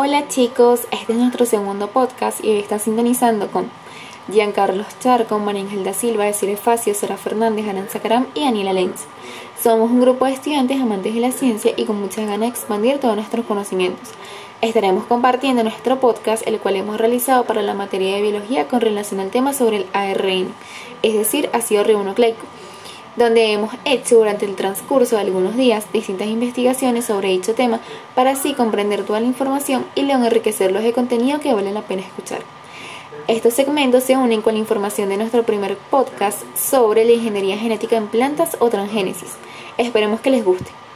Hola chicos, este es nuestro segundo podcast y hoy está sintonizando con Giancarlos Charco, María Ángel da Silva, Desiree Facio, Sara Fernández, Aranza Caram y Aniela Lenz. Somos un grupo de estudiantes amantes de la ciencia y con muchas ganas de expandir todos nuestros conocimientos. Estaremos compartiendo nuestro podcast, el cual hemos realizado para la materia de biología con relación al tema sobre el ARN, es decir, ácido ribonucleico donde hemos hecho durante el transcurso de algunos días distintas investigaciones sobre dicho tema para así comprender toda la información y luego enriquecerlos de contenido que vale la pena escuchar. Estos segmentos se unen con la información de nuestro primer podcast sobre la ingeniería genética en plantas o transgénesis. Esperemos que les guste.